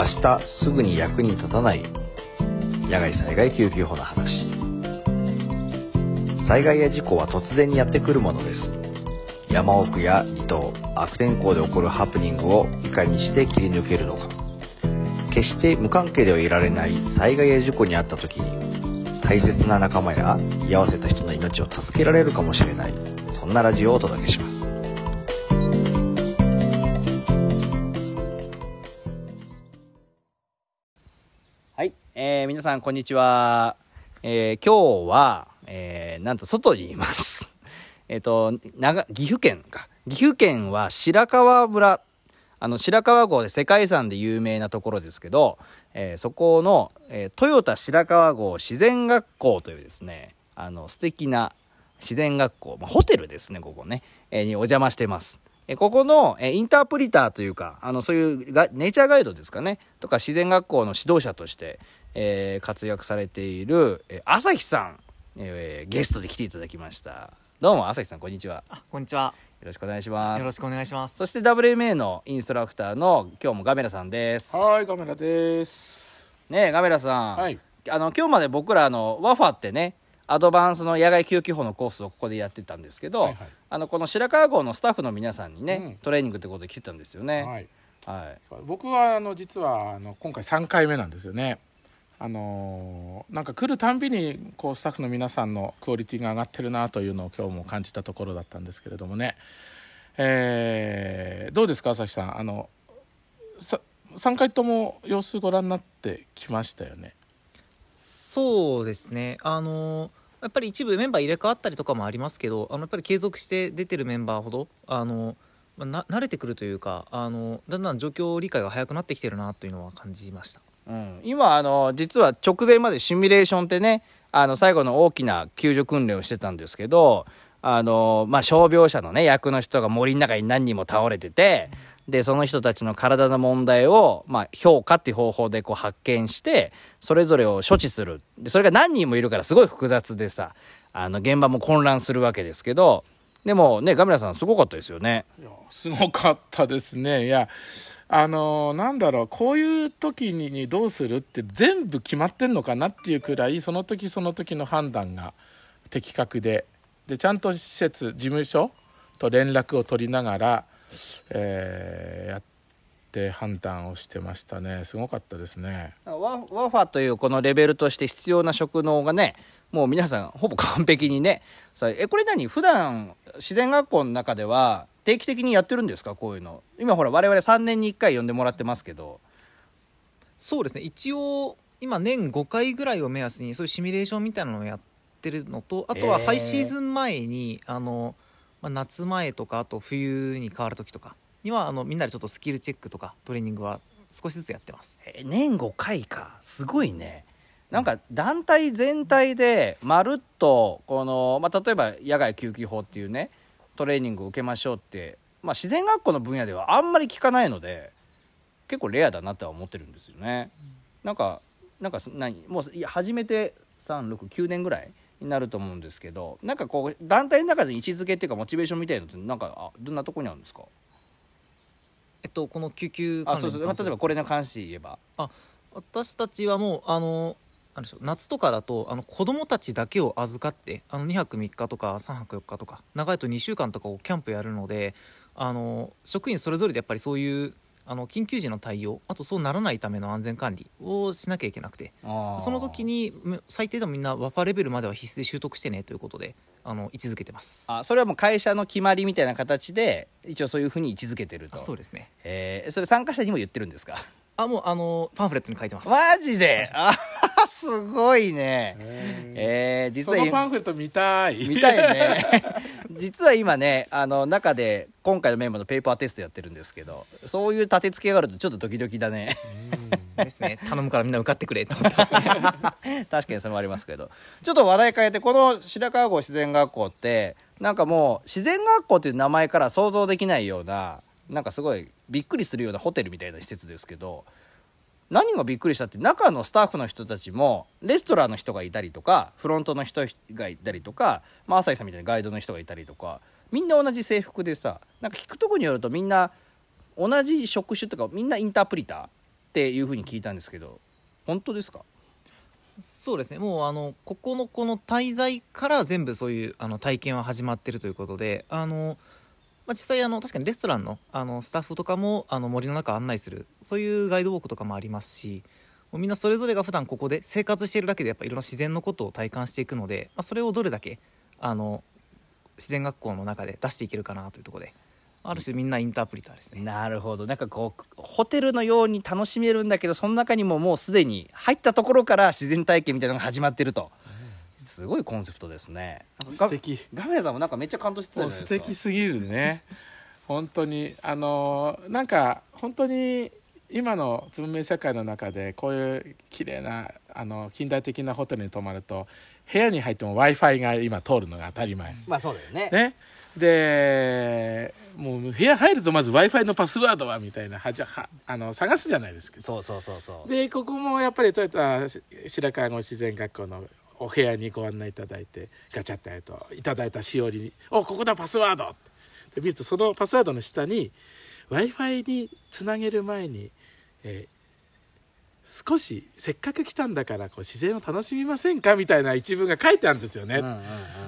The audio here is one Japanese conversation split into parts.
明日すぐに役に立たない。野外災害救急法の話。災害や事故は突然にやってくるものです。山奥や離島悪天候で起こるハプニングをいかにして切り抜けるのか。決して無関係ではいられない災害や事故に遭った時に大切な仲間や居合わせた人の命を助けられるかもしれない。そんなラジオをお届けします。えー、皆さんこんにちは、えー、今日は、えー、なんと外にいます。えっと長岐阜県か。岐阜県は白川村。あの白川郷で世界遺産で有名なところですけど、え、そこの、えー、豊田白川郷自然学校というですねあの素敵な自然学校、まあ、ホテルですねここね、え、にお邪魔してます。えここの、えインタープリターというかあのそういうネイチャーガイドですかね。とか自然学校の指導者として、えー、活躍されている、え朝日さん、えー、ゲストで来ていただきました。どうも朝日さんこんにちは。あこんにちは。よろしくお願いします。よろしくお願いします。そして WMA のインストラクターの今日もガメラさんです。はいガメラです。ねガメラさん、はい。あの今日まで僕らあのワファってねアドバンスの野外救急法のコースをここでやってたんですけど、はいはい。あのこの白川郷のスタッフの皆さんにね、うん。トレーニングってことで来てたんですよね。はい。はい。僕はあの実はあの今回3回目なんですよねあのーなんか来るたんびにこうスタッフの皆さんのクオリティが上がってるなというのを今日も感じたところだったんですけれどもね、えーどうですか朝日さん？あのさ3回とも様子ご覧になってきましたよね。そうですね。あのやっぱり一部メンバー入れ替わったりとかもありますけどあのやっぱり継続して出てるメンバーほどあのまな慣れてくるというかあのだんだん状況理解が早くなってきてるなというのは感じました。うん、今あの実は直前までシミュレーションってねあの最後の大きな救助訓練をしてたんですけどあの、まあ、傷病者のね役の人が森の中に何人も倒れててでその人たちの体の問題を、まあ、評価っていう方法でこう発見してそれぞれを処置する。でそれが何人もいるからすごい複雑でさあの現場も混乱するわけですけどでもねガメラさんすごかったですよね。いやすごかったですねいやあのなんだろうこういう時ににどうするって全部決まってんのかなっていうくらいその時その時の判断が的確ででちゃんと施設事務所と連絡を取りながら、えーやって判断をしてましたねすごかったですね。ワワファというこのレベルとして必要な職能がねもう皆さんほぼ完璧にね。さえこれ何？普段自然学校の中では定期的にやってるんですか？こういうの。今ほら我々3年に1回呼んでもらってますけど。そうですね。一応今年5回ぐらいを目安にそういうシミュレーションみたいなのをやってるのとあとはえー。ハイシーズン前に、あのまあ、夏前とかあと冬に変わる時とかにはあのみんなでちょっとスキルチェックとかトレーニングは少しずつやってます。え年5回か。すごいねなんか団体全体でまるっとこの、まあ、例えば野外救急法っていうねトレーニングを受けましょうって、まあ、自然学校の分野ではあんまり聞かないので結構レアだなとは思ってるんですよね。なんかなんか何もういや初めて369年ぐらいになると思うんですけどなんかこう団体の中で位置づけっていうかモチベーションみたいなのってなんかあどんなとこにあるんですか？えっとこの救急あそうそう。例えばこれに関して言えば。私たちはもうあのでしょう夏とかだとあの子供たちだけを預かってあの2泊3日とか3泊4日とか長いと2週間とかをキャンプやるのであの職員それぞれでやっぱりそういうあの緊急時の対応あとそうならないための安全管理をしなきゃいけなくてその時にむ最低でもみんなワファレベルまでは必須で習得してねということであの位置づけてます。あそれはもう会社の決まりみたいな形で一応そういうふうに位置づけてると。あそうですね。えー。それ参加者にも言ってるんですか？あもうあのパンフレットに書いてます。マジで？あすごいね。えー、実そはのパンフレット見たい。見たいね。実は今ねあの中で今回のメンバーのペーパーテストやってるんですけどそういう立て付けがあるとちょっとドキドキだね。ですね。頼むからみんな受かってくれと思っ確かにそれもありますけど。ちょっと話題変えてこの白川郷自然学校ってなんかもう自然学校っていう名前から想像できないようななんかすごいびっくりするようなホテルみたいな施設ですけど何がびっくりしたって中のスタッフの人たちもレストランの人がいたりとかフロントの人がいたりとか、まあ、朝日さんみたいなガイドの人がいたりとかみんな同じ制服でさなんか聞くとこによるとみんな同じ職種とかみんなインタープリターっていうふうに聞いたんですけど本当ですか？そうですね。もうあのここのこの滞在から全部そういうあの体験は始まってるということであの、まあ、実際あの確かにレストランのあのスタッフとかもあの森の中案内するそういうガイドウォークとかもありますしもうみんなそれぞれが普段ここで生活しているだけでやっぱいろんな自然のことを体感していくので、まあ、それをどれだけあの自然学校の中で出していけるかなというところである種みんなインタープリターですね。なるほど。なんかこうホテルのように楽しめるんだけどその中にももうすでに入ったところから自然体験みたいなのが始まってると、すごいコンセプトですね。素敵。ガガメラさんもなんかめっちゃ感動してたじゃもうないですか。素敵すぎるね。本当にあのなんか本当に今の文明社会の中でこういう綺麗なあの近代的なホテルに泊まると部屋に入っても w i f i が今通るのが当たり前、まあそうだよね。ね。でもう部屋入るとまず w i f i のパスワードはみたいなはじゃはあの探すじゃないですかそうそうそうそう。でここもやっぱりトヨタ白川郷自然学校のお部屋にご案内いただいてガチャッてやるといただいたしおりに「おここだパスワード!」で見るとそのパスワードの下に w i f i につなげる前に、えー少しせっかく来たんだからこう自然を楽しみませんか？みたいな一文が書いてあるんですよね。うんうんうん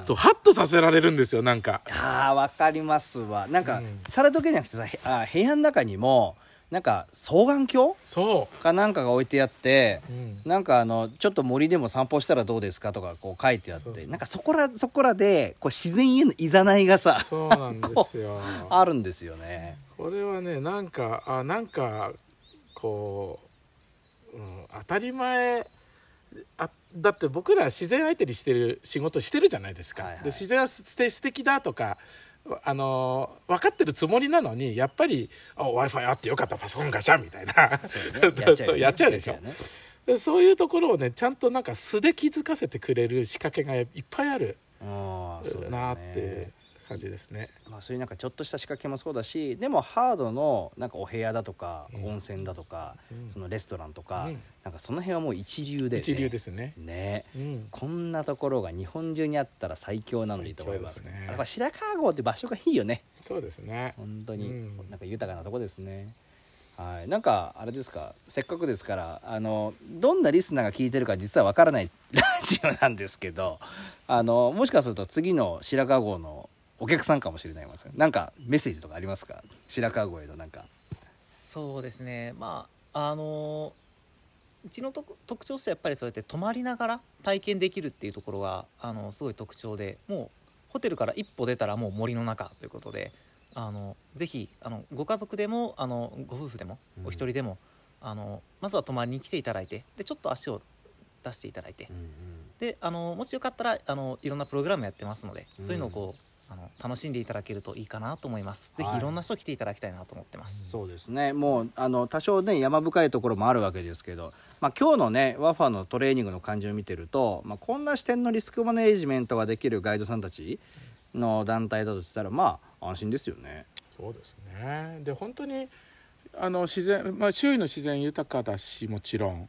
とハッとさせられるんですよなんか。あーわかりますわなんか、うんされとけじゃなくてさへあ部屋の中にもなんか双眼鏡？そかなんかが置いてあってう、うん。なんかあのちょっと森でも散歩したらどうですか？とかこう書いてあって。そなんかそこらそこらでこう自然へのいざないがさそうなんですよ。あるんですよね。これはねなんかあなんかこう、うん、当たり前あだって僕ら自然相手にしてる仕事してるじゃないですか、はいはい。で自然は素敵素敵だとかあの分かってるつもりなのにやっぱり w i f i あってよかったパソコンガチャンみたいな。やっちゃうでしょ。ね。でそういうところをねちゃんとなんか素で気づかせてくれる仕掛けがいっぱいあるなって感じですね。まあ、そういうなんかちょっとした仕掛けもそうだしでもハードのなんかお部屋だとか、うん。温泉だとか、うん。そのレストランとか、うん。なんかその辺はもう一流で、ね、一流ですね。ね。うん。こんなところが日本中にあったら最強なのにと思いますね。やっぱ白川郷って場所がいいよね。そうですね。本当に、うん。なんか豊かなとこですね。はい。なんかあれですか？せっかくですからあのどんなリスナーが聞いてるか実はわからないラジオなんですけどあのもしかすると次の白川郷のお客さんかもしれないですなんかメッセージとかありますか？白川郷へのなんか。そうですね。まああのうちの特徴としてはやっぱりそうやって泊まりながら体験できるっていうところがあのすごい特徴でもうホテルから一歩出たらもう森の中ということであのぜひあのご家族でもあのご夫婦でもうん。お一人でも、あのまずは泊まりに来ていただいてでちょっと足を出していただいて。であのもしよかったらあのいろんなプログラムやってますので、そういうのをこうあの楽しんでいただけるといいかなと思います。ぜはい。ひいろんな人来ていただきたいなと思ってます、そうですね。もうあの多少ね山深いところもあるわけですけど、まあ、今日のねワファのトレーニングの感じを見てると、まあ、こんな視点のリスクマネージメントができるガイドさんたちの団体だとしたらまあ安心ですよね。そうですね。で本当にあの自然、まあ、周囲の自然豊かだしもちろん。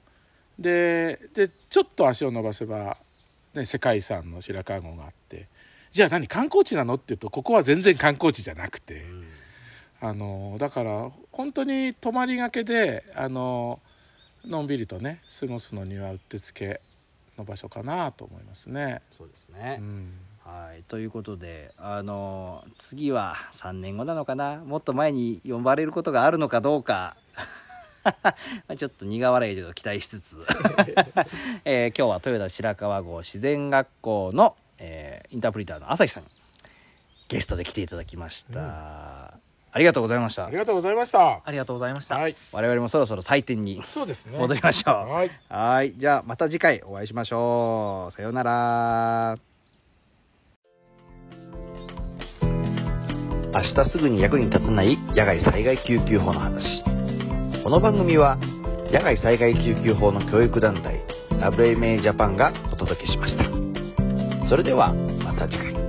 ででちょっと足を伸ばせば、ね、世界遺産の白川郷があってじゃあ何観光地なの？っていうとここは全然観光地じゃなくて、あのだから本当に泊まりがけであののんびりとね過ごすのにはうってつけの場所かなと思いますね。そうですね、うん。はい。ということであの次は3年後なのかな？もっと前に呼ばれることがあるのかどうか。まあちょっと苦笑いで期待しつつ、えー今日は豊田白川郷自然学校の、えーインタープリターの朝日さんにゲストで来ていただきました、ありがとうございました。ありがとうございました。ありがとうございました、はい、我々もそろそろ採点にそうですね。戻りましょう。はい。はい。じゃあまた次回お会いしましょう。さようなら。明日すぐに役に立たない野外災害救急法の話。この番組は野外災害救急法の教育団体 WMA ジャパンがお届けしましたそれではまた次回。